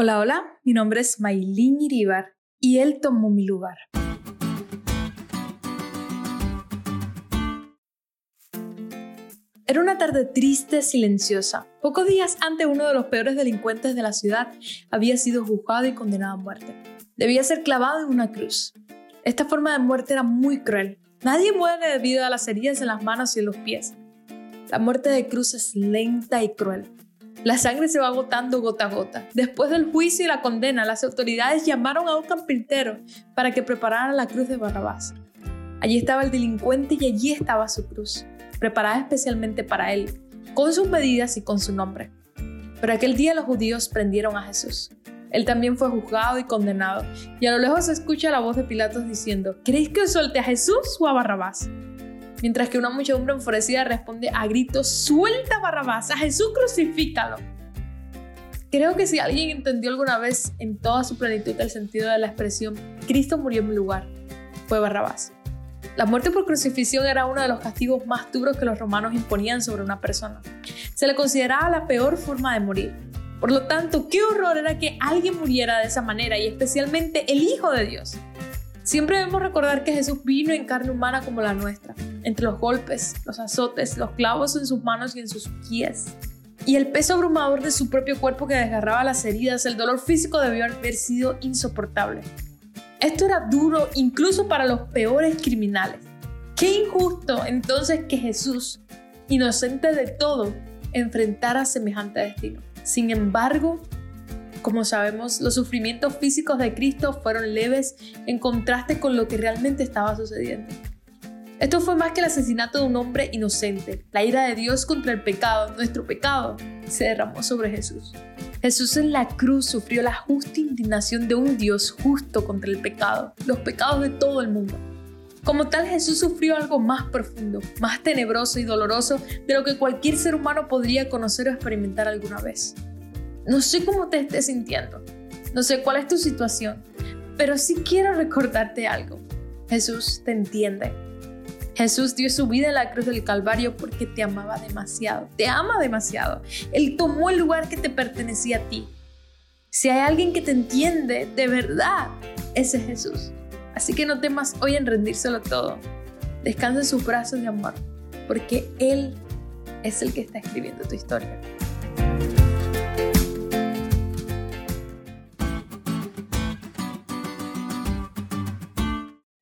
Hola, hola, mi nombre es Maylin Iribar y él tomó mi lugar. Era una tarde triste, silenciosa. Pocos días antes uno de los peores delincuentes de la ciudad había sido juzgado y condenado a muerte. Debía ser clavado en una cruz. Esta forma de muerte era muy cruel. Nadie muere debido a las heridas en las manos y en los pies. La muerte de cruz es lenta y cruel. La sangre se va agotando gota a gota. Después del juicio y la condena, las autoridades llamaron a un carpintero para que preparara la cruz de Barrabás. Allí estaba el delincuente y allí estaba su cruz, preparada especialmente para él, con sus medidas y con su nombre. Pero aquel día los judíos prendieron a Jesús. Él también fue juzgado y condenado, y a lo lejos se escucha la voz de Pilatos diciendo, ¿queréis que os suelte a Jesús o a Barrabás? Mientras que una muchedumbre enfurecida responde a gritos, suelta Barrabás, a Jesús crucifícalo. Creo que si alguien entendió alguna vez en toda su plenitud el sentido de la expresión, Cristo murió en mi lugar, fue Barrabás. La muerte por crucifixión era uno de los castigos más duros que los romanos imponían sobre una persona. Se le consideraba la peor forma de morir. Por lo tanto, qué horror era que alguien muriera de esa manera y especialmente el Hijo de Dios. Siempre debemos recordar que Jesús vino en carne humana como la nuestra, entre los golpes, los azotes, los clavos en sus manos y en sus pies. Y el peso abrumador de su propio cuerpo que desgarraba las heridas, el dolor físico debió haber sido insoportable. Esto era duro incluso para los peores criminales. Qué injusto entonces que Jesús, inocente de todo, enfrentara semejante destino. Sin embargo, como sabemos, los sufrimientos físicos de Cristo fueron leves en contraste con lo que realmente estaba sucediendo. Esto fue más que el asesinato de un hombre inocente. La ira de Dios contra el pecado, nuestro pecado, se derramó sobre Jesús. Jesús en la cruz sufrió la justa indignación de un Dios justo contra el pecado, los pecados de todo el mundo. Como tal, Jesús sufrió algo más profundo, más tenebroso y doloroso de lo que cualquier ser humano podría conocer o experimentar alguna vez. No sé cómo te estés sintiendo, no sé cuál es tu situación, pero sí quiero recordarte algo. Jesús te entiende. Jesús dio su vida en la cruz del Calvario porque te amaba demasiado, te ama demasiado. Él tomó el lugar que te pertenecía a ti. Si hay alguien que te entiende de verdad, ese es Jesús. Así que no temas hoy en rendírselo todo. Descansa en sus brazos de amor, porque Él es el que está escribiendo tu historia.